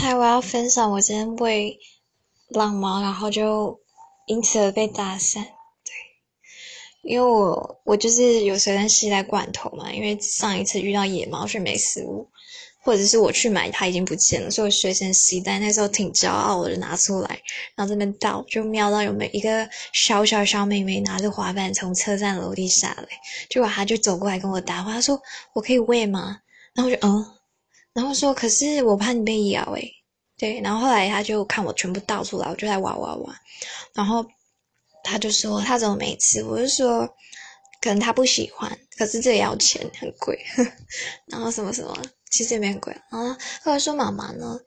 嗨，我要分享我今天喂浪猫，然后就因此而被搭讪。对，因为我我就是有随身携带罐头嘛，因为上一次遇到野猫却没食物，或者是我去买它已经不见了，所以我随身携带。那时候挺骄傲的，拿出来，然后这边倒，就瞄到有没一个小小小妹妹拿着滑板从车站楼梯下来，结果她就走过来跟我搭话，她说：“我可以喂吗？”然后我就嗯。然后说，可是我怕你被咬诶，对。然后后来他就看我全部倒出来，我就在哇哇哇。然后他就说他怎么没吃？我就说可能他不喜欢，可是这也要钱，很贵。然后什么什么，其实也没很贵。然后后来说妈妈呢？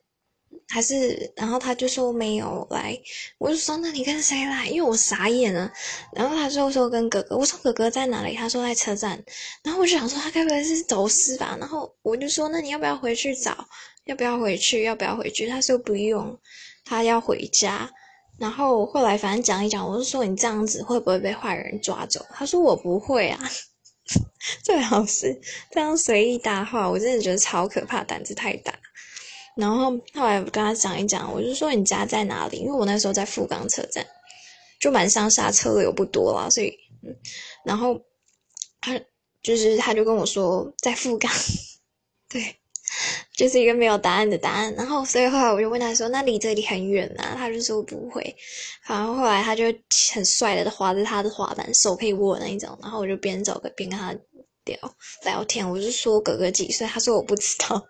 还是，然后他就说没有来，我就说那你跟谁来？因为我傻眼了。然后他就说跟哥哥，我说哥哥在哪里？他说在车站。然后我就想说他该不会是走失吧？然后我就说那你要不要回去找？要不要回去？要不要回去？他说不用，他要回家。然后后来反正讲一讲，我就说你这样子会不会被坏人抓走？他说我不会啊，最好是这样随意搭话，我真的觉得超可怕，胆子太大。然后后来跟他讲一讲，我就说你家在哪里？因为我那时候在富冈车站，就蛮上下，车的，又不多啦，所以，嗯，然后他就是他就跟我说在富冈，对，就是一个没有答案的答案。然后所以后来我就问他说，那离这里很远啊？他就说不会。然后后来他就很帅的滑着他的滑板，手可以握那一种。然后我就边走边跟他聊聊天，我就说哥哥几岁？他说我不知道。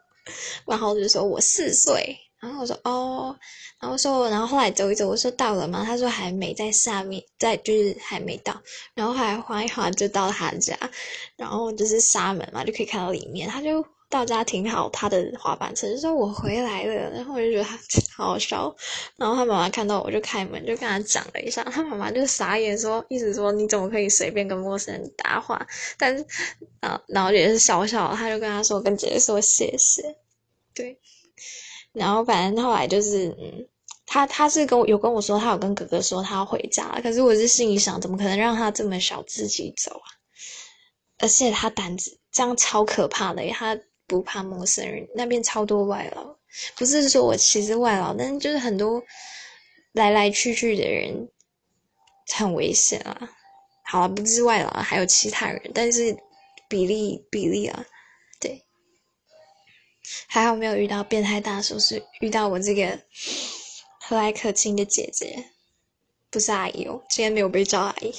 然后就说我四岁，然后我说哦，然后说，然后后来走一走，我说到了吗？他说还没在下面，在就是还没到，然后后来滑一滑就到他家，然后就是沙门嘛，就可以看到里面，他就到家停好他的滑板车，就说我回来了，然后我就觉得他好好笑，然后他妈妈看到我就开门就跟他讲了一下，他妈妈就傻眼说，意思说你怎么可以随便跟陌生人搭话？但是啊，然后也是笑笑，他就跟他说跟姐姐说谢谢。对，然后反正后来就是，嗯，他他是跟我有跟我说，他有跟哥哥说他要回家了。可是我是心里想，怎么可能让他这么小自己走啊？而且他胆子这样超可怕的，他不怕陌生人，那边超多外劳。不是说我歧视外劳，但是就是很多来来去去的人很危险啊。好了，不是外劳，还有其他人，但是比例比例啊。对还好没有遇到变态大叔，是遇到我这个 和蔼可亲的姐姐，不是阿姨哦，今天没有被叫阿姨。